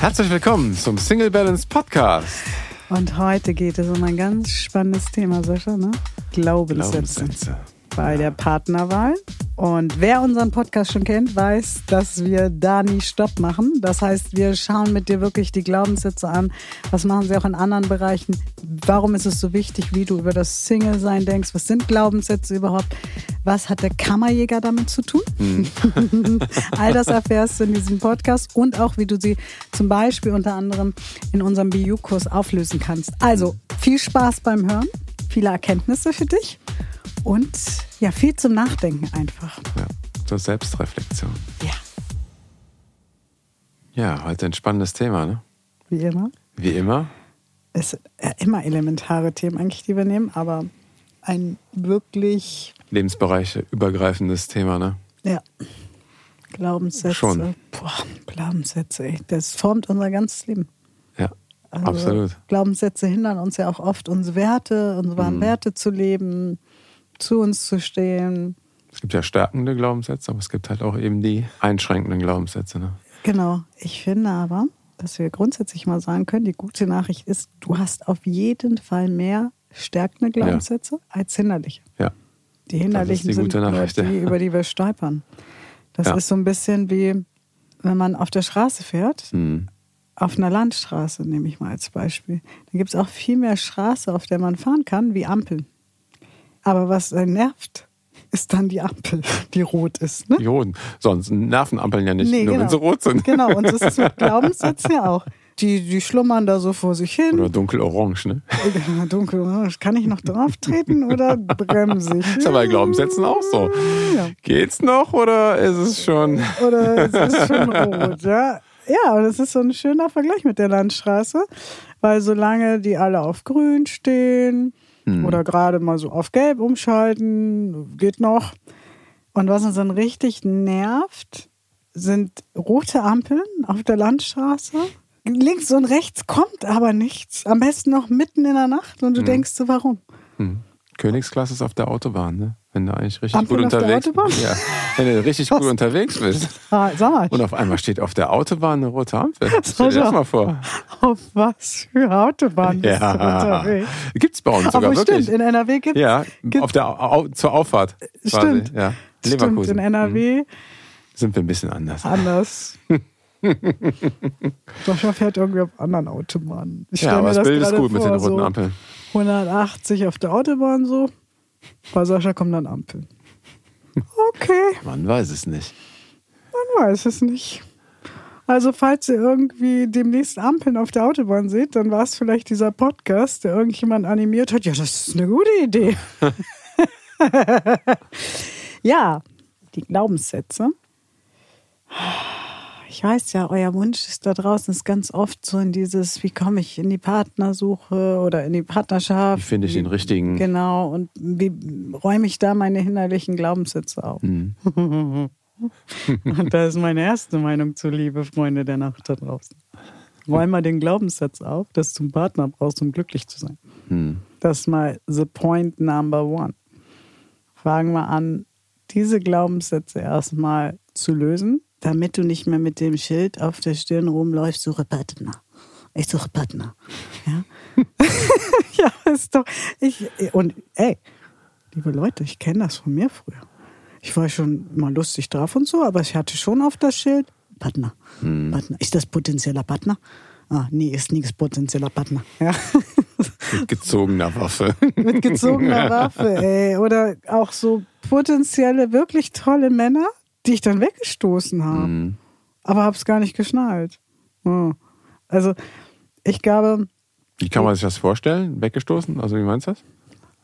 Herzlich willkommen zum Single Balance Podcast. Und heute geht es um ein ganz spannendes Thema, Sascha, ne? Glaubenssätze. Glaubenssätze. Bei der Partnerwahl. Und wer unseren Podcast schon kennt, weiß, dass wir da nie Stopp machen. Das heißt, wir schauen mit dir wirklich die Glaubenssätze an. Was machen sie auch in anderen Bereichen? Warum ist es so wichtig, wie du über das Single-Sein denkst? Was sind Glaubenssätze überhaupt? Was hat der Kammerjäger damit zu tun? All das erfährst du in diesem Podcast und auch, wie du sie zum Beispiel unter anderem in unserem BU-Kurs auflösen kannst. Also viel Spaß beim Hören, viele Erkenntnisse für dich und ja, viel zum Nachdenken einfach. Ja, zur Selbstreflexion. Ja, Ja, heute ein spannendes Thema, ne? wie immer. Wie immer. Es sind ja immer elementare Themen eigentlich, die wir nehmen, aber ein wirklich, Lebensbereiche übergreifendes Thema, ne? ja, Glaubenssätze. Schon. Boah, Glaubenssätze, ey. Das formt unser ganzes Leben. Ja, Also absolut. Glaubenssätze hindern uns ja auch oft, unsere Werte, unsere wahren Mhm. Werte zu leben, zu uns zu stehen. Es gibt ja stärkende Glaubenssätze, aber es gibt halt auch eben die einschränkenden Glaubenssätze, ne? Genau. Ich finde aber, dass wir grundsätzlich mal sagen können, die gute Nachricht ist, du hast auf jeden Fall mehr stärkende Glaubenssätze als hinderliche. Ja. Die hinderlichen die sind die, ja. über die wir stolpern. Das Ja. ist so ein bisschen wie, wenn man auf der Straße fährt, Hm. auf einer Landstraße nehme ich mal als Beispiel. Da gibt es auch viel mehr Straße, auf der man fahren kann, wie Ampeln. Aber was nervt, ist dann die Ampel, die rot ist. Ne? Die roten. Sonst nerven Ampeln ja nicht, Nee, nur genau. wenn sie rot sind. Genau, und das ist mit Glaubenssätzen ja auch. Die, die schlummern da so vor sich hin. Oder dunkelorange, ne? Oder dunkel, kann ich noch drauf treten oder bremse ich? Ist ja bei Glaubenssätzen auch so. Ja. Geht's noch oder ist es schon. Oder es ist schon rot, ja. Ja, und es ist so ein schöner Vergleich mit der Landstraße, weil solange die alle auf grün stehen oder gerade mal so auf gelb umschalten, geht noch. Und was uns dann richtig nervt, sind rote Ampeln auf der Landstraße. Links und rechts kommt aber nichts. Am besten noch mitten in der Nacht und du denkst so, warum? Hm. Königsklasse ist auf der Autobahn, ne? Wenn du eigentlich richtig Ampel gut unterwegs bist. Ja. Wenn du richtig gut unterwegs bist. Ah, sag Und auf einmal steht auf der Autobahn eine rote Ampel. Stell dir Sascha. das mal vor. auf was für Autobahn bist du Ja. unterwegs? Gibt's bei uns sogar Obwohl, wirklich. stimmt, in NRW gibt ja, gibt- auf der Au zur Auffahrt. Quasi. Stimmt. Ja. Stimmt, Leverkusen. in NRW Mhm. Sind wir ein bisschen anders. anders. Sascha fährt irgendwie auf anderen Autobahnen. Ich Ja, aber das Bild ist gut mit den vor, roten so Ampeln. 180 auf der Autobahn so. Bei Sascha kommen dann Ampeln. Okay, Man weiß es nicht. man weiß es nicht. Also falls ihr irgendwie demnächst Ampeln auf der Autobahn seht, dann war es vielleicht dieser Podcast, der irgendjemand animiert hat. Ja, das ist eine gute Idee. ja, die Glaubenssätze. Ich weiß ja, euer Wunsch ist da draußen ist ganz oft so in dieses, wie komme ich in die Partnersuche oder in die Partnerschaft. Wie finde ich den richtigen? Genau, und wie räume ich da meine hinderlichen Glaubenssätze auf? Hm. Und da ist meine erste Meinung zu liebe Freunde der Nacht da draußen. Räum mal den Glaubenssatz auf, dass du einen Partner brauchst, um glücklich zu sein. Hm. Das ist mal the point number one. Fangen wir an, diese Glaubenssätze erstmal zu lösen, damit du nicht mehr mit dem Schild auf der Stirn rumläufst, suche Partner. Ich suche Partner. Ja, ja ist doch. Ich, und ey, liebe Leute, ich kenne das von mir früher. Ich war schon mal lustig drauf und so, aber ich hatte schon auf das Schild Partner. Partner. Ist das potenzieller Partner? Ah, nee, ist nichts potenzieller Partner. Ja. Mit gezogener Waffe. Mit gezogener Waffe, ey. Oder auch so potenzielle, wirklich tolle Männer, die ich dann weggestoßen habe. Hm. Aber hab's gar nicht geschnallt. Hm. Also, ich glaube, Wie kann man sich das vorstellen? Weggestoßen? Also wie meinst du das?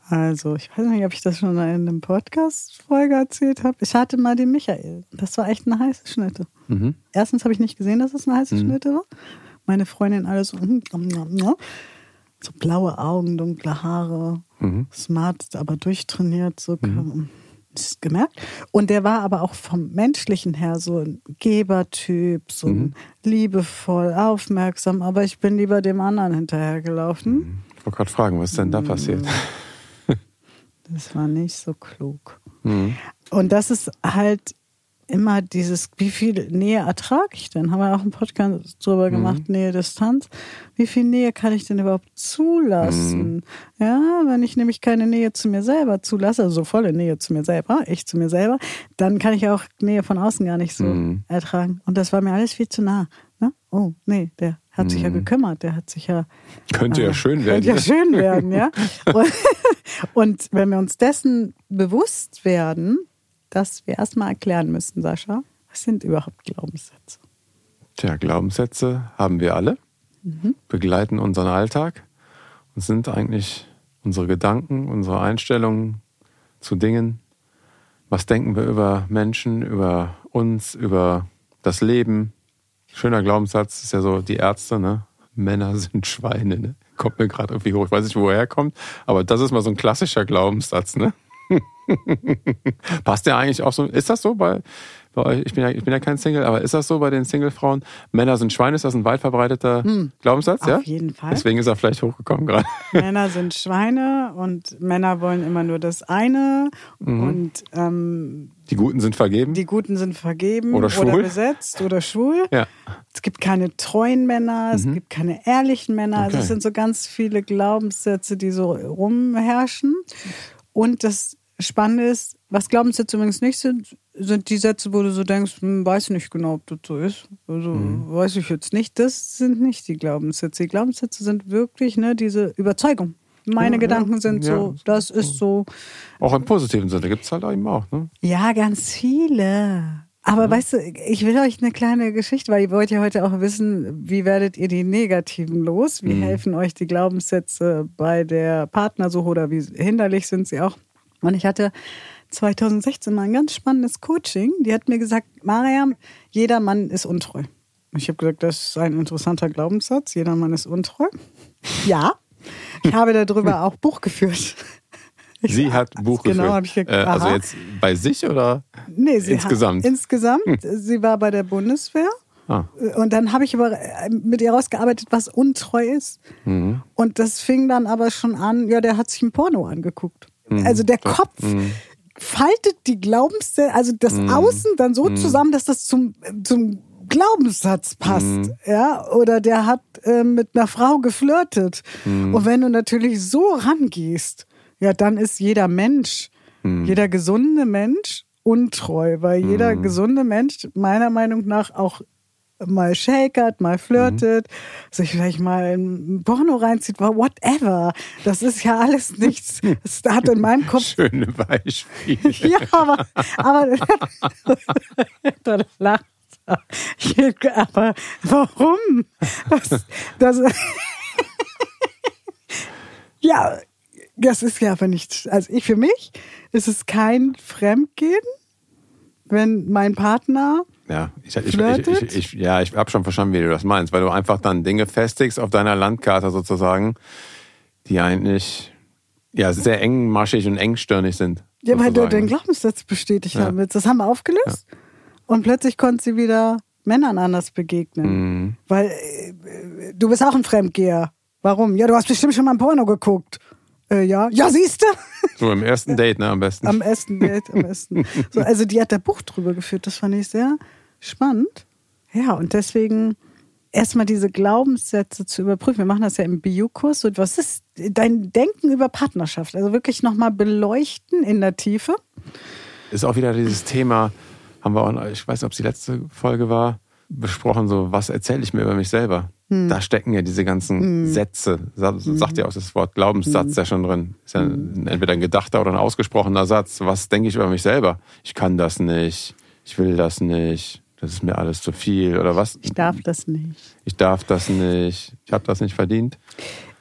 also, ich weiß nicht, ob ich das schon in einem Podcast-Folge erzählt habe. Ich hatte mal den Michael. Das war echt eine heiße Schnitte. Mhm. Erstens habe ich nicht gesehen, dass es eine heiße Schnitte war. Meine Freundin alles so, mm, so blaue Augen, dunkle Haare, Mhm. smart, aber durchtrainiert, so das gemerkt. Und der war aber auch vom Menschlichen her so ein Gebertyp, so ein liebevoll, aufmerksam, aber ich bin lieber dem anderen hinterhergelaufen. Ich wollte gerade fragen, was ist denn da passiert? Das war nicht so klug. Mhm. Und das ist halt immer dieses, wie viel Nähe ertrage ich denn? Haben wir auch einen Podcast drüber gemacht, Nähe, Distanz. Wie viel Nähe kann ich denn überhaupt zulassen? Ja, wenn ich nämlich keine Nähe zu mir selber zulasse, also so volle Nähe zu mir selber, ich zu mir selber, dann kann ich auch Nähe von außen gar nicht so ertragen. Und das war mir alles viel zu nah. Ne? Oh, nee, der hat sich ja gekümmert, der hat sich ja Könnte ja äh, schön werden. Könnte ja schön werden, ja. Und, und wenn wir uns dessen bewusst werden, dass wir erstmal erklären müssen, Sascha, was sind überhaupt Glaubenssätze? Tja, Glaubenssätze haben wir alle, begleiten unseren Alltag und sind eigentlich unsere Gedanken, unsere Einstellungen zu Dingen. Was denken wir über Menschen, über uns, über das Leben? Schöner Glaubenssatz ist ja so, die Ärzte, ne? Männer sind Schweine, ne? Kommt mir gerade irgendwie hoch. Ich weiß nicht, woher er kommt, aber das ist mal so ein klassischer Glaubenssatz, ne? Passt der eigentlich auch so? Ist das so bei, bei euch? Ich bin, ja, ich bin ja kein Single, aber ist das so bei den Single-Frauen? Männer sind Schweine, ist das ein weit verbreiteter Glaubenssatz? Auf ja? jeden Fall. Deswegen ist er vielleicht hochgekommen gerade. Männer sind Schweine und Männer wollen immer nur das eine und ähm, Die Guten sind vergeben. die Guten sind vergeben Oder schwul. besetzt oder schwul. ja. Es gibt keine treuen Männer, es gibt keine ehrlichen Männer. Also Okay. es sind so ganz viele Glaubenssätze, die so rumherrschen. Und das Spannende ist, was Glaubenssätze übrigens nicht sind, sind die Sätze, wo du so denkst, hm, weiß nicht genau, ob das so ist. Also weiß ich jetzt nicht. Das sind nicht die Glaubenssätze. Die Glaubenssätze sind wirklich ne, diese Überzeugung. Meine Ja, Gedanken ja. sind Ja, so, das ist so. Auch im positiven Sinne gibt es halt eben auch. Ne? Ja, ganz viele. Aber weißt du, ich will euch eine kleine Geschichte, weil ihr wollt ja heute auch wissen, wie werdet ihr die negativen los? Wie helfen euch die Glaubenssätze bei der Partnersuche oder wie hinderlich sind sie auch? Und ich hatte 2016 mal ein ganz spannendes Coaching. Die hat mir gesagt, Mariam, jeder Mann ist untreu. Und Ich habe gesagt, das ist ein interessanter Glaubenssatz. Jeder Mann ist untreu. Ja. Ich habe darüber auch Buch geführt. Ich- Sie hat ein Buch genau, geführt. habe ich ge- äh, also jetzt bei sich oder? Nee, sie Insgesamt? Hat, insgesamt. Sie war bei der Bundeswehr. Ah. Und dann habe ich aber äh, mit ihr rausgearbeitet, was untreu ist. Mhm. Und das fing dann aber schon an, ja, der hat sich ein Porno angeguckt. Mhm. Also der Kopf faltet die Glaubenssätze, also das Mhm. Außen dann so zusammen, dass das zum, zum Glaubenssatz passt. Mhm. Ja, oder der hat äh, mit einer Frau geflirtet. Mhm. Und wenn du natürlich so rangehst, ja, dann ist jeder Mensch, Mhm. jeder gesunde Mensch untreu, weil jeder gesunde Mensch meiner Meinung nach auch mal shakert, mal flirtet, sich vielleicht mal ein Porno reinzieht, whatever. Das ist ja alles nichts. Das hat in meinem Kopf Schöne Beispiele. ja, aber, aber da lacht er. Aber warum? Das, das, ja, das ist ja aber nicht, also ich für mich ist es kein Fremdgehen, wenn mein Partner Ja, ich, ich, ich, ich, ja, ich habe schon verstanden, wie du das meinst, weil du einfach dann Dinge festigst auf deiner Landkarte sozusagen, die eigentlich ja sehr engmaschig und engstirnig sind. Ja, weil du den Glaubenssatz bestätigt Ja. haben willst. Das haben wir aufgelöst. Und plötzlich konnte sie wieder Männern anders begegnen. Mhm. Weil äh, du bist auch ein Fremdgeher. Warum? Ja, du hast bestimmt schon mal ein Porno geguckt. Äh, ja. Ja, siehst du? So im ersten Date, ne, am besten. Am ersten Date, am ersten. So, also die hat da Buch drüber geführt. Das fand ich sehr spannend. Ja, und deswegen erstmal diese Glaubenssätze zu überprüfen. Wir machen das ja im Bio-Kurs. Und was ist dein Denken über Partnerschaft? Also wirklich nochmal beleuchten in der Tiefe. ist auch wieder dieses Thema, haben wir auch, ich weiß nicht, ob es die letzte Folge war, besprochen, so, was erzähle ich mir über mich selber? Hm. Da stecken ja diese ganzen Sätze, sa- sagt ja auch das Wort Glaubenssatz Hm. ja schon drin. Ist ja entweder ein gedachter oder ein ausgesprochener Satz. Was denke ich über mich selber? Ich kann das nicht, ich will das nicht, das ist mir alles zu viel oder was? Ich darf das nicht. Ich darf das nicht, ich habe das nicht verdient.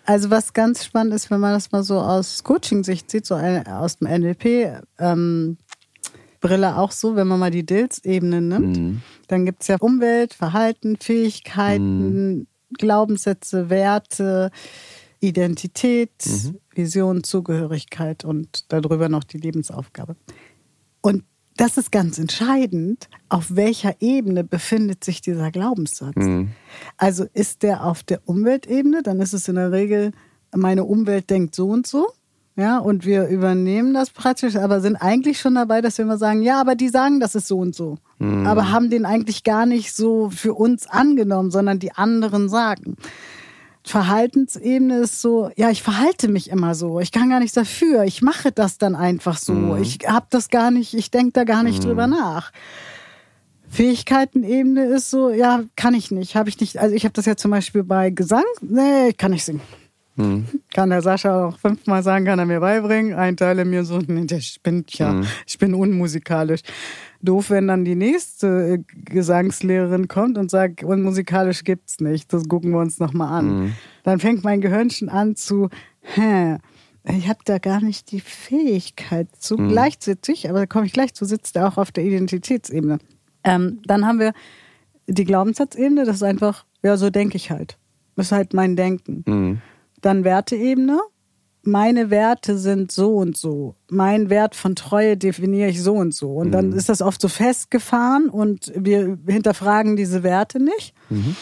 Also was ganz spannend ist, wenn man das mal so aus Coaching-Sicht sieht, so aus dem NLP, ähm, Brille auch so, wenn man mal die DILS-Ebenen nimmt, dann gibt es ja Umwelt, Verhalten, Fähigkeiten, Glaubenssätze, Werte, Identität, Vision, Zugehörigkeit und darüber noch die Lebensaufgabe. Und das ist ganz entscheidend, auf welcher Ebene befindet sich dieser Glaubenssatz. Also ist der auf der Umweltebene, dann ist es in der Regel, meine Umwelt denkt so und so. Ja, und wir übernehmen das praktisch, aber sind eigentlich schon dabei, dass wir immer sagen, ja, aber die sagen, das ist so und so. mhm. aber haben den eigentlich gar nicht so für uns angenommen, sondern die anderen sagen. Verhaltensebene ist so, ja, ich verhalte mich immer so. Ich kann gar nichts dafür. Ich mache das dann einfach so. Mhm. Ich habe das gar nicht, ich denke da gar nicht mhm. drüber nach. Fähigkeitenebene ist so, ja, kann ich nicht, habe ich nicht. Also ich habe das ja zum Beispiel bei Gesang, nee, ich kann nicht singen. Mhm. Kann der Sascha auch fünfmal sagen, kann er mir beibringen. Ein Teil in mir so, nee, ich bin ja, mhm. ich bin unmusikalisch. Doof, wenn dann die nächste äh, Gesangslehrerin kommt und sagt, unmusikalisch gibt's nicht. Das gucken wir uns nochmal an. Mhm. Dann fängt mein Gehirn schon an zu, hä, ich habe da gar nicht die Fähigkeit zu. Mhm. Gleichzeitig, aber da komme ich gleich zu, sitzt er auch auf der Identitätsebene. Ähm, dann haben wir die Glaubenssatzebene, das ist einfach, ja, so denke ich halt. Das ist halt mein Denken. Mhm. Dann Werteebene. Meine Werte sind so und so. Mein Wert von Treue definiere ich so und so. Und mhm. dann ist das oft so festgefahren und wir hinterfragen diese Werte nicht. Mhm.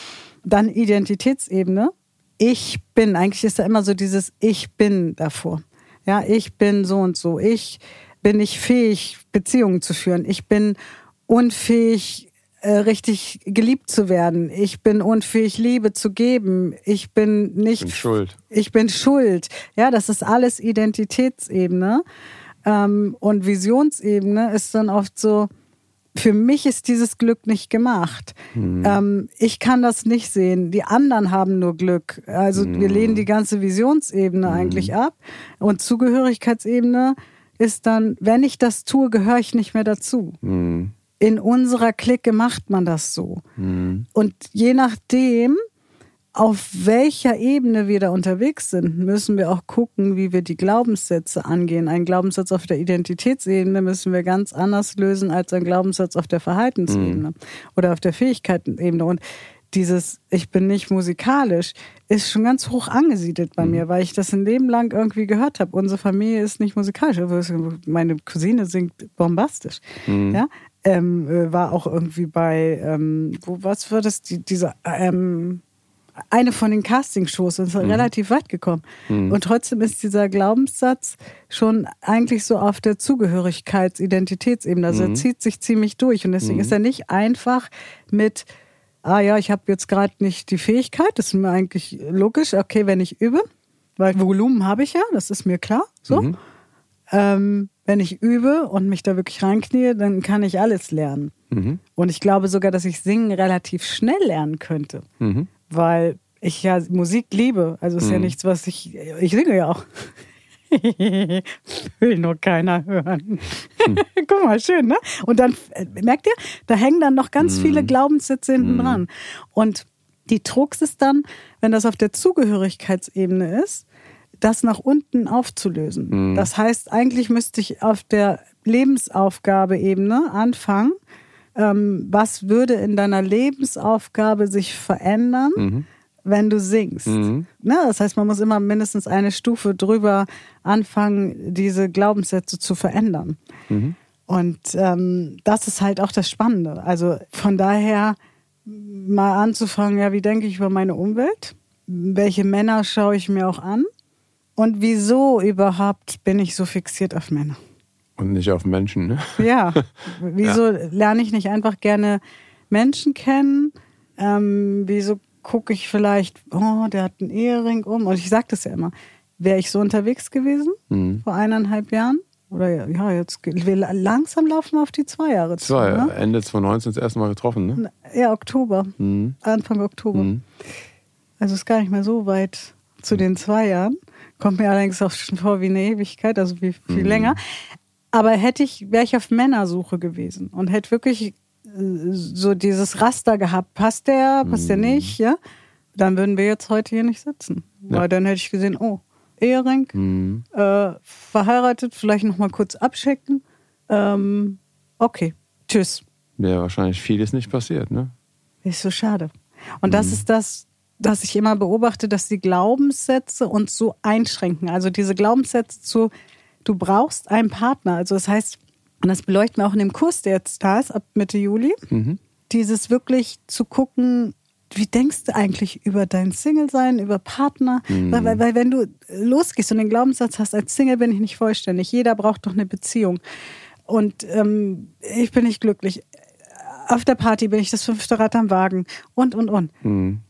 Dann Identitätsebene. Ich bin. Eigentlich ist da immer so dieses Ich bin davor. Ja, ich bin so und so. Ich bin nicht fähig, Beziehungen zu führen. Ich bin unfähig, äh, richtig geliebt zu werden. Ich bin unfähig, Liebe zu geben. Ich bin nicht. Ich bin schuld. Ich bin schuld. Ja, das ist alles Identitätsebene. Ähm, und Visionsebene ist dann oft so, für mich ist dieses Glück nicht gemacht. Hm. Ähm, ich kann das nicht sehen. Die anderen haben nur Glück. Also hm. wir lehnen die ganze Visionsebene hm. eigentlich ab. Und Zugehörigkeitsebene ist dann, wenn ich das tue, gehöre ich nicht mehr dazu. In unserer Clique macht man das so. Mhm. Und je nachdem, auf welcher Ebene wir da unterwegs sind, müssen wir auch gucken, wie wir die Glaubenssätze angehen. Ein Glaubenssatz auf der Identitätsebene müssen wir ganz anders lösen als ein Glaubenssatz auf der Verhaltensebene mhm. oder auf der Fähigkeitenebene. Und dieses Ich bin nicht musikalisch ist schon ganz hoch angesiedelt bei mhm. mir, weil ich das ein Leben lang irgendwie gehört habe. Unsere Familie ist nicht musikalisch. Meine Cousine singt bombastisch. Mhm. Ja? Ähm, äh, war auch irgendwie bei, ähm, wo was war das, die, diese, ähm, eine von den Castingshows und ist mhm. relativ weit gekommen. Mhm. Und trotzdem ist dieser Glaubenssatz schon eigentlich so auf der Zugehörigkeits-Identitätsebene. Also mhm. er zieht sich ziemlich durch. Und deswegen mhm. ist er nicht einfach mit, ah ja, ich habe jetzt gerade nicht die Fähigkeit, das ist mir eigentlich logisch, okay, wenn ich übe, weil Volumen habe ich ja, das ist mir klar. So. Mhm. Ähm, wenn ich übe und mich da wirklich reinknie, dann kann ich alles lernen. Mhm. Und ich glaube sogar, dass ich Singen relativ schnell lernen könnte, mhm. weil ich ja Musik liebe. Also ist mhm. ja nichts, was ich, ich singe ja auch. Will nur keiner hören. Hm. Guck mal, schön, ne? Und dann, äh, merkt ihr, da hängen dann noch ganz viele mhm. Glaubenssätze hinten mhm. dran. Und die Trux ist dann, wenn das auf der Zugehörigkeitsebene ist, das nach unten aufzulösen. Mhm. Das heißt, eigentlich müsste ich auf der Lebensaufgabeebene anfangen. Ähm, was würde in deiner Lebensaufgabe sich verändern, mhm. wenn du singst? Mhm. Ne? Das heißt, man muss immer mindestens eine Stufe drüber anfangen, diese Glaubenssätze zu verändern. Mhm. Und ähm, das ist halt auch das Spannende. Also von daher mal anzufangen, ja, wie denke ich über meine Umwelt? Welche Männer schaue ich mir auch an? Und wieso überhaupt bin ich so fixiert auf Männer? Und nicht auf Menschen, ne? Ja. Wieso ja. lerne ich nicht einfach gerne Menschen kennen? Ähm, wieso gucke ich vielleicht, oh, der hat einen Ehering um? Und ich sage das ja immer. Wäre ich so unterwegs gewesen mhm. vor eineinhalb Jahren? Oder ja, jetzt langsam laufen wir auf die zwei Jahre zu. Zwei, ne? Ende 2019 das erste Mal getroffen, ne? Ja, Oktober. Mhm. Anfang Oktober. Mhm. Also ist gar nicht mehr so weit zu den zwei Jahren. Kommt mir allerdings auch schon vor wie eine Ewigkeit, also wie viel mhm. länger. Aber hätte ich, wäre ich auf Männersuche gewesen und hätte wirklich äh, so dieses Raster gehabt, passt der, passt mhm. der nicht, ja, dann würden wir jetzt heute hier nicht sitzen. Ja. Weil dann hätte ich gesehen, oh, Ehering, mhm. äh, verheiratet, vielleicht nochmal kurz abchecken. Ähm, okay, tschüss. Wäre wahrscheinlich vieles nicht passiert, ne? Ist so schade. Und das mhm. ist das, dass ich immer beobachte, dass die Glaubenssätze uns so einschränken. Also diese Glaubenssätze zu, du brauchst einen Partner. Also das heißt, und das beleuchten wir auch in dem Kurs, der jetzt da ist, ab Mitte Juli, mhm. dieses wirklich zu gucken, wie denkst du eigentlich über dein Single-Sein, über Partner? Mhm. Weil, weil, weil wenn du losgehst und den Glaubenssatz hast, als Single bin ich nicht vollständig, jeder braucht doch eine Beziehung. Und ähm, ich bin nicht glücklich Auf der Party bin ich das fünfte Rad am Wagen und, und, und. Mhm.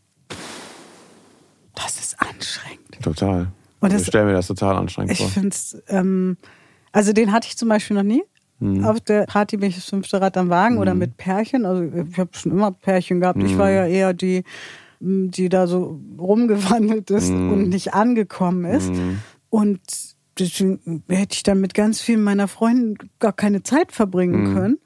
Das ist anstrengend. Total. Und das- ich stelle mir das total anstrengend Ich vor. finde es, ähm, also den hatte ich zum Beispiel noch nie. Mhm. Auf der Party bin ich das fünfte Rad am Wagen oder mit Pärchen. Also ich habe schon immer Pärchen gehabt. Ich Mhm. war ja eher die, m, die da so rumgewandelt ist Mhm. und nicht angekommen ist. Und deswegen hätte ich dann mit ganz vielen meiner Freunden gar keine Zeit verbringen Mhm. können.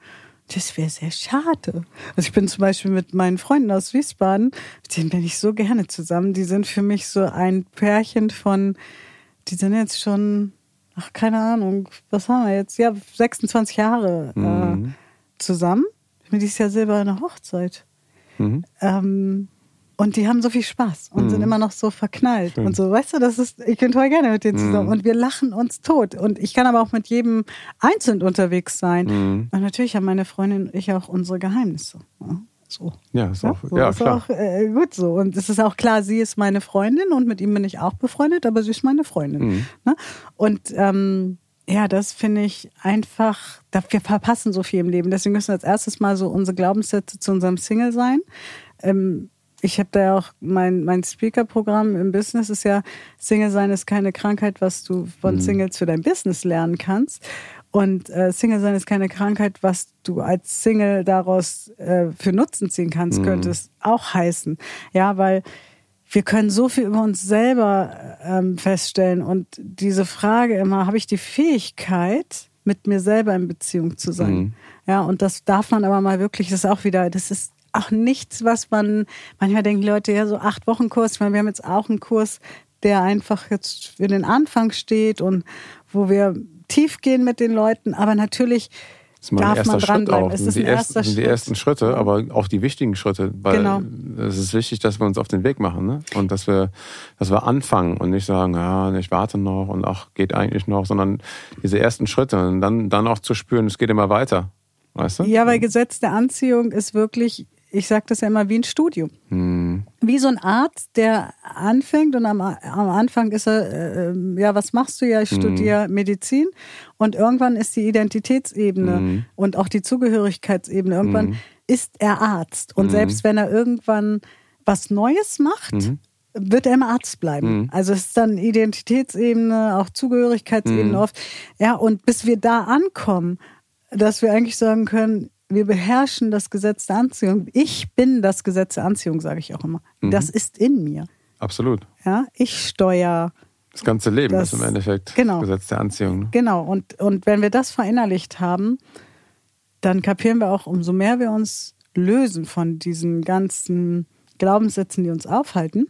Das wäre sehr schade. Also ich bin zum Beispiel mit meinen Freunden aus Wiesbaden, mit denen bin ich so gerne zusammen. Die sind für mich so ein Pärchen von, die sind jetzt schon, ach keine Ahnung, was haben wir jetzt? Ja, 26 Jahre Mhm. äh, zusammen. Bin dieses Jahr silberne Hochzeit. Mhm. Ähm, und die haben so viel Spaß und sind immer noch so verknallt Schön. und so. Weißt du, das ist, ich bin toll gerne mit denen zusammen und wir lachen uns tot. Und ich kann aber auch mit jedem einzeln unterwegs sein. Mhm. Und natürlich haben meine Freundin und ich auch unsere Geheimnisse. Ja, so. Ja, ist Ja, auch, so ja ist klar. auch äh, gut so. Und es ist auch klar, sie ist meine Freundin und mit ihm bin ich auch befreundet, aber sie ist meine Freundin. Mhm. Ne? Und ähm, ja, das finde ich einfach, da- wir verpassen so viel im Leben. Deswegen müssen wir als erstes mal so unsere Glaubenssätze zu unserem Single sein. Ähm, ich habe da ja auch mein, mein Speaker-Programm im Business ist ja, Single sein ist keine Krankheit, was du von Mhm. Singles für dein Business lernen kannst. Und äh, Single sein ist keine Krankheit, was du als Single daraus äh, für Nutzen ziehen kannst, könnte es auch heißen. Ja, weil wir können so viel über uns selber ähm, feststellen und diese Frage immer, habe ich die Fähigkeit, mit mir selber in Beziehung zu sein? Mhm. Ja, und das darf man aber mal wirklich, das ist auch wieder, das ist auch nichts, was man, manchmal denken Leute, ja, so acht Wochen Kurs, ich meine, wir haben jetzt auch einen Kurs, der einfach jetzt für den Anfang steht und wo wir tief gehen mit den Leuten, aber natürlich darf erster man Schritt dranbleiben. Es ist sind ein die, ersten, erster sind die Schritt. ersten Schritte, aber auch die wichtigen Schritte. Weil Genau. es ist wichtig, dass wir uns auf den Weg machen. Ne? Und dass wir, dass wir anfangen und nicht sagen, ja, ich warte noch und ach, geht eigentlich noch, sondern diese ersten Schritte und dann, dann auch zu spüren, es geht immer weiter. Weißt du? Ja, weil Gesetz der Anziehung ist wirklich, ich sage das ja immer wie ein Studium. Hm. Wie so ein Arzt, der anfängt und am, am Anfang ist er, äh, ähm, ja, was machst du ja? Ich studiere Medizin und irgendwann ist die Identitätsebene und auch die Zugehörigkeitsebene, irgendwann ist er Arzt und selbst wenn er irgendwann was Neues macht, wird er immer Arzt bleiben. Also es ist dann Identitätsebene, auch Zugehörigkeitsebene oft. Ja, und bis wir da ankommen, dass wir eigentlich sagen können, wir beherrschen das Gesetz der Anziehung. Ich bin das Gesetz der Anziehung, sage ich auch immer. Das ist in mir. Absolut. Ja, ich steuere. Das ganze Leben Das- ist im Endeffekt genau. Gesetz der Anziehung. Ne? Genau. Und, und wenn wir das verinnerlicht haben, dann kapieren wir auch, umso mehr wir uns lösen von diesen ganzen Glaubenssätzen, die uns aufhalten.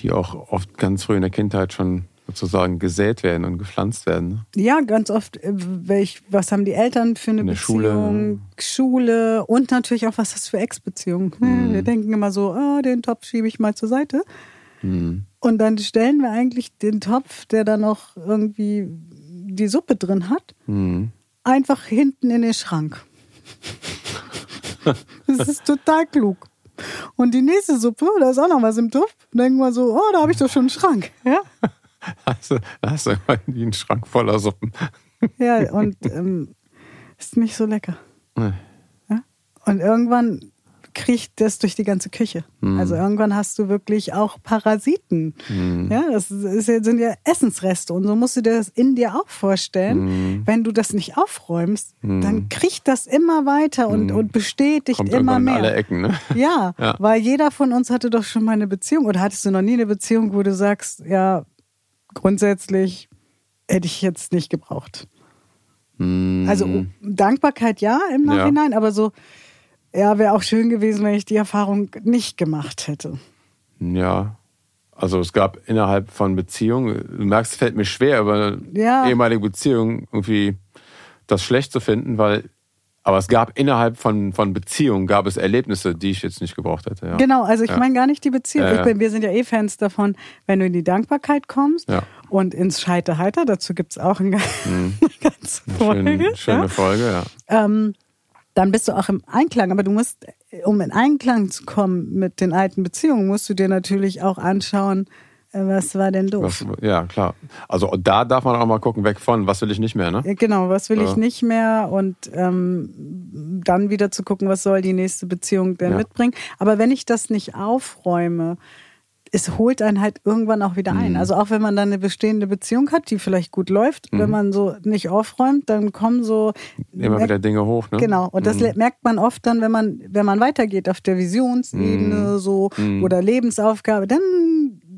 Die auch oft ganz früh in der Kindheit schon sozusagen gesät werden und gepflanzt werden. Ne? Ja, ganz oft, äh, welch, was haben die Eltern für eine In der Beziehung, Schule. und natürlich auch, was hast du für Ex-Beziehungen. Mhm. Wir denken immer so, oh, den Topf schiebe ich mal zur Seite. Mhm. Und dann stellen wir eigentlich den Topf, der da noch irgendwie die Suppe drin hat, Mhm. einfach hinten in den Schrank. das ist total klug. Und die nächste Suppe, da ist auch noch was im Topf, denken wir so, oh, da habe ich doch schon einen Schrank. Ja, Also, da hast du immer einen Schrank voller Suppen. ja und ähm, ist nicht so lecker. Nee. Ja? Und irgendwann kriecht das durch die ganze Küche. Also irgendwann hast du wirklich auch Parasiten. Ja, das ist, sind ja Essensreste. Und so musst du dir das in dir auch vorstellen. Wenn du das nicht aufräumst, dann kriecht das immer weiter und, und bestätigt Kommt immer irgendwann in mehr. alle Ecken. Ne? Ja, Ja. weil jeder von uns hatte doch schon mal eine Beziehung. Oder hattest du noch nie eine Beziehung, wo du sagst, ja, grundsätzlich hätte ich jetzt nicht gebraucht. Also oh, Dankbarkeit ja im Mhm. Ja. Nachhinein, aber so, ja, wäre auch schön gewesen, wenn ich die Erfahrung nicht gemacht hätte. Ja. Also es gab innerhalb von Beziehungen, du merkst, es fällt mir schwer, über Ja. ehemalige Beziehungen irgendwie das schlecht zu finden, weil aber es gab innerhalb von, von Beziehungen gab es Erlebnisse, die ich jetzt nicht gebraucht hätte. Ja. Genau, also ich Ja. meine gar nicht die Beziehung. Ja, bin, wir sind ja eh Fans davon, wenn du in die Dankbarkeit kommst und ins Scheiterheiter, dazu gibt es auch eine ganze Folge. Schön, schöne? Folge, ja. ähm, dann bist du auch im Einklang. Aber du musst, um in Einklang zu kommen mit den alten Beziehungen, musst du dir natürlich auch anschauen, was war denn doof? Was, ja, klar. Also da darf man auch mal gucken, weg von, was will ich nicht mehr, ne? Genau, was will ja. ich nicht mehr und ähm, dann wieder zu gucken, was soll die nächste Beziehung denn ja. mitbringen. Aber wenn ich das nicht aufräume, es holt einen halt irgendwann auch wieder ein. Mhm. Also auch wenn man dann eine bestehende Beziehung hat, die vielleicht gut läuft, mhm. wenn man so nicht aufräumt, dann kommen so immer wieder Dinge hoch. Ne? Genau. Und das mhm. merkt man oft dann, wenn man wenn man weitergeht auf der Visionsebene mhm. so mhm. oder Lebensaufgabe, dann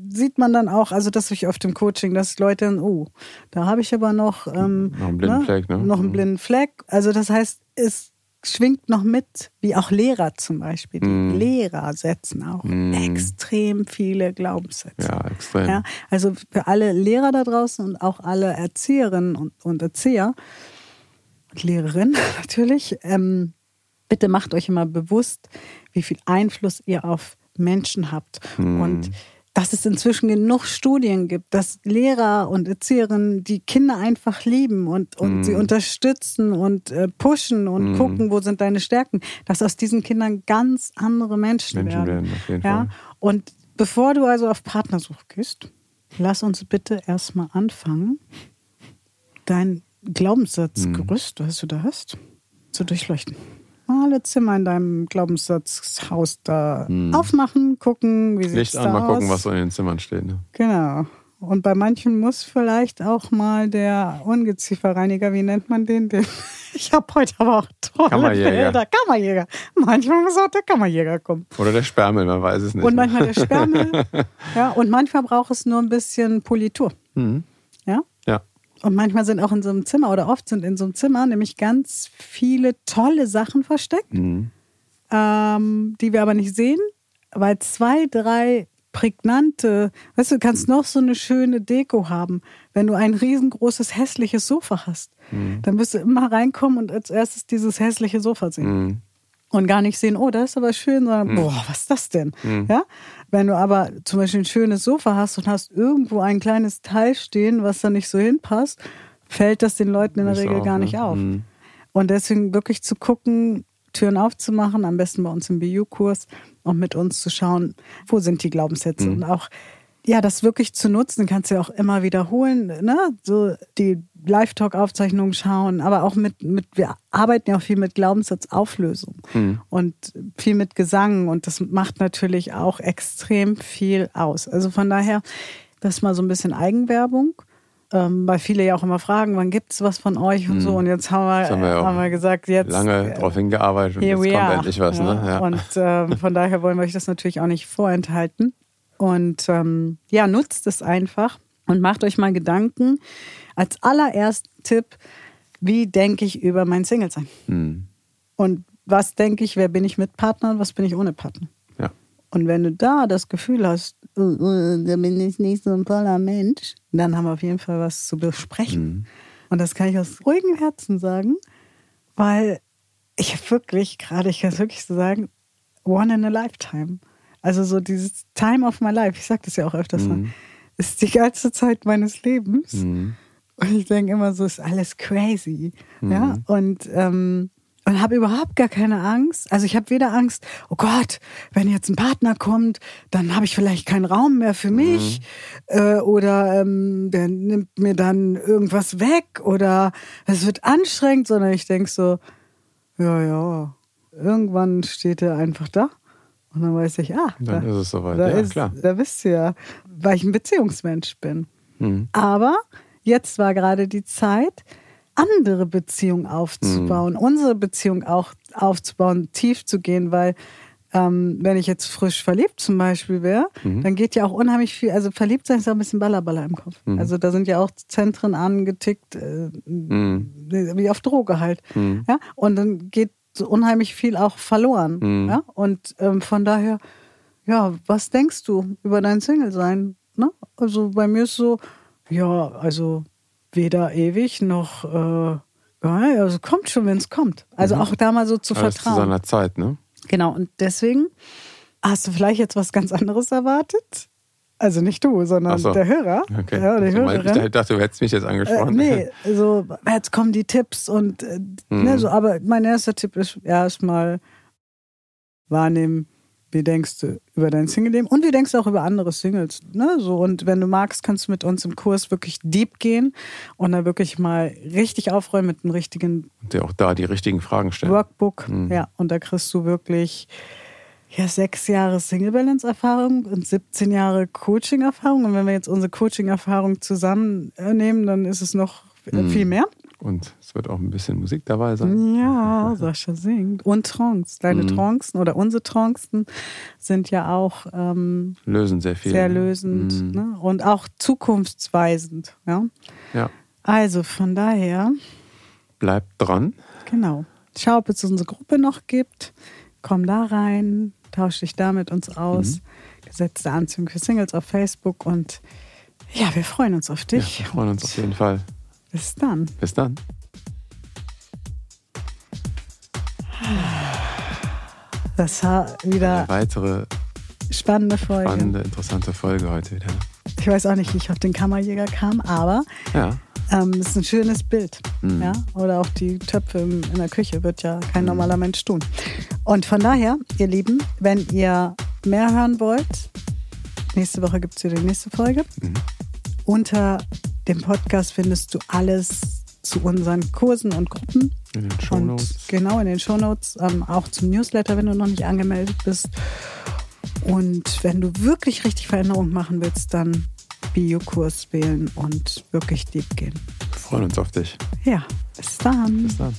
sieht man dann auch, also das ich auf dem Coaching, dass Leute, oh, da habe ich aber noch, ähm, noch einen blinden ne? Fleck, ne? Noch einen mhm. blinden Fleck. Also das heißt, es schwingt noch mit, wie auch Lehrer zum Beispiel. Die mm. Lehrer setzen auch mm. extrem viele Glaubenssätze. Ja, extrem. Ja, also für alle Lehrer da draußen und auch alle Erzieherinnen und, und Erzieher und Lehrerinnen natürlich, ähm, bitte macht euch immer bewusst, wie viel Einfluss ihr auf Menschen habt. Mm. Und dass es inzwischen genug Studien gibt, dass Lehrer und Erzieherinnen die Kinder einfach lieben und, und mm. sie unterstützen und äh, pushen und mm. gucken, wo sind deine Stärken, dass aus diesen Kindern ganz andere Menschen, Menschen werden. werden auf jeden ja? Fall. Und bevor du also auf Partnersuche gehst, lass uns bitte erstmal anfangen, dein Glaubenssatzgerüst, mm. was du da hast, zu durchleuchten alle Zimmer in deinem Glaubenssatzhaus da hm. aufmachen, gucken, wie sieht es da aus. mal gucken, was so in den Zimmern steht. Ne? Genau. Und bei manchen muss vielleicht auch mal der Ungezieferreiniger, wie nennt man den? den ich habe heute aber auch tolle Kammerjäger. Bilder. Kammerjäger. Manchmal muss auch der Kammerjäger kommen. Oder der Sperrmüll, man weiß es nicht. Und manchmal der Sperrmüll. ja, und manchmal braucht es nur ein bisschen Politur. Mhm. Und manchmal sind auch in so einem Zimmer oder oft sind in so einem Zimmer nämlich ganz viele tolle Sachen versteckt, mhm. ähm, die wir aber nicht sehen, weil zwei, drei prägnante, weißt du, du kannst noch so eine schöne Deko haben. Wenn du ein riesengroßes, hässliches Sofa hast, mhm. dann wirst du immer reinkommen und als erstes dieses hässliche Sofa sehen. Mhm. Und gar nicht sehen, oh, das ist aber schön, sondern, Mhm. boah, was ist das denn? Mhm. Ja? Wenn du aber zum Beispiel ein schönes Sofa hast und hast irgendwo ein kleines Teil stehen, was da nicht so hinpasst, fällt das den Leuten in der Ist Regel auch, gar ne? nicht auf. Mhm. Und deswegen wirklich zu gucken, Türen aufzumachen, am besten bei uns im BU-Kurs und mit uns zu schauen, wo sind die Glaubenssätze Mhm. und auch ja, das wirklich zu nutzen, kannst du ja auch immer wiederholen, ne? So die Live-Talk-Aufzeichnungen schauen, aber auch mit, mit, wir arbeiten ja auch viel mit Glaubenssatzauflösung Mhm. und viel mit Gesang und das macht natürlich auch extrem viel aus. Also von daher, das ist mal so ein bisschen Eigenwerbung. Ähm, weil viele ja auch immer fragen, wann gibt's was von euch und Mhm. so. Und jetzt haben wir, haben wir ja haben wir gesagt, jetzt Lange äh, darauf hingearbeitet und jetzt kommt are. endlich was. Ja, Ne? Ja. Und ähm, von daher wollen wir euch das natürlich auch nicht vorenthalten. Und ähm, ja, nutzt es einfach und macht euch mal Gedanken. Als allerersten Tipp, wie denke ich über mein Single-Sein? Mhm. Und was denke ich, wer bin ich mit Partner und was bin ich ohne Partner? Ja. Und wenn du da das Gefühl hast, oh, oh, da bin ich nicht so ein toller Mensch, dann haben wir auf jeden Fall was zu besprechen. Mhm. Und das kann ich aus ruhigem Herzen sagen, weil ich wirklich, gerade ich kann es wirklich so sagen, one in a lifetime. Also so dieses Time of my life, ich sage das ja auch öfters mal, Mhm. ist die ganze Zeit meines Lebens. Mhm. Und ich denke immer so, ist alles crazy. Mhm. Ja, und, ähm, und habe überhaupt gar keine Angst. Also ich habe weder Angst, oh Gott, wenn jetzt ein Partner kommt, dann habe ich vielleicht keinen Raum mehr für mich äh, oder ähm, der nimmt mir dann irgendwas weg oder es wird anstrengend, sondern ich denke so, ja, ja, irgendwann steht er einfach da und dann weiß ich, ah, Dann da, ist es soweit. da, Ja, ist, klar. da wisst ihr ja, weil ich ein Beziehungsmensch bin. Mhm. Aber jetzt war gerade die Zeit, andere Beziehungen aufzubauen, Mhm. unsere Beziehung auch aufzubauen, tief zu gehen, weil ähm, wenn ich jetzt frisch verliebt zum Beispiel wäre, Mhm. dann geht ja auch unheimlich viel, also verliebt sein ist ja ein bisschen Ballerballer im Kopf. Mhm. Also da sind ja auch Zentren angetickt, äh, Mhm. wie auf Droge halt. Mhm. Ja? Und dann geht so unheimlich viel auch verloren. Mhm. Ja? Und ähm, von daher, ja, was denkst du über dein Single-Sein? Ne? Also bei mir ist so, ja, also weder ewig noch, äh, ja, also kommt schon, wenn es kommt. Also Mhm. auch da mal so zu Alles zu vertrauen. seiner Zeit, ne? Genau, und deswegen hast du vielleicht jetzt was ganz anderes erwartet? Also nicht du, sondern so. der Hörer. Okay. Also, mein- Hörerin. ich dachte, du hättest mich jetzt Äh, angesprochen. nee, so, jetzt kommen die Tipps und Mhm. ne, so, aber mein erster Tipp ist erstmal wahrnehmen, wie denkst du über dein Single-Leben und wie denkst du auch über andere Singles. Ne? So, und wenn du magst, kannst du mit uns im Kurs wirklich deep gehen und dann wirklich mal richtig aufräumen mit einem richtigen Und dir auch da die richtigen Fragen stellen. Workbook. Ja, und da kriegst du wirklich ja, sechs Jahre Single-Balance-Erfahrung und 17 Jahre Coaching-Erfahrung. Und wenn wir jetzt unsere Coaching-Erfahrung zusammennehmen, dann ist es noch äh, viel mehr. Und es wird auch ein bisschen Musik dabei sein. Ja, Sascha singt. Und Trance. Deine Mhm. Trancen oder unsere Trancen sind ja auch ähm, Lösen sehr viel. sehr lösend Mhm. ne? und auch zukunftsweisend. Ja? Ja. Also von daher, Bleibt dran. genau. Schau, ob es unsere Gruppe noch gibt. Komm da rein, tausch dich da mit uns aus. Mhm. Gesetzte Anziehung für Singles auf Facebook und ja, wir freuen uns auf Ja, dich. wir freuen uns auf jeden Fall. Bis dann. Bis dann. Das war wieder Eine weitere spannende Folge. spannende, interessante Folge heute wieder. Ich weiß auch nicht, wie ich auf den Kammerjäger kam, aber Ja. ähm, es ist ein schönes Bild. Mhm. Ja? Oder auch die Töpfe in der Küche wird ja kein normaler Mensch tun. Und von daher, ihr Lieben, wenn ihr mehr hören wollt, nächste Woche gibt es wieder die nächste Folge. Unter dem Podcast findest du alles zu unseren Kursen und Gruppen. In den Und Shownotes. genau in den Shownotes, ähm, auch zum Newsletter, wenn du noch nicht angemeldet bist. Und wenn du wirklich richtig Veränderung machen willst, dann Biokurs wählen und wirklich deep gehen. Wir freuen uns auf dich. Ja, bis dann. Bis dann.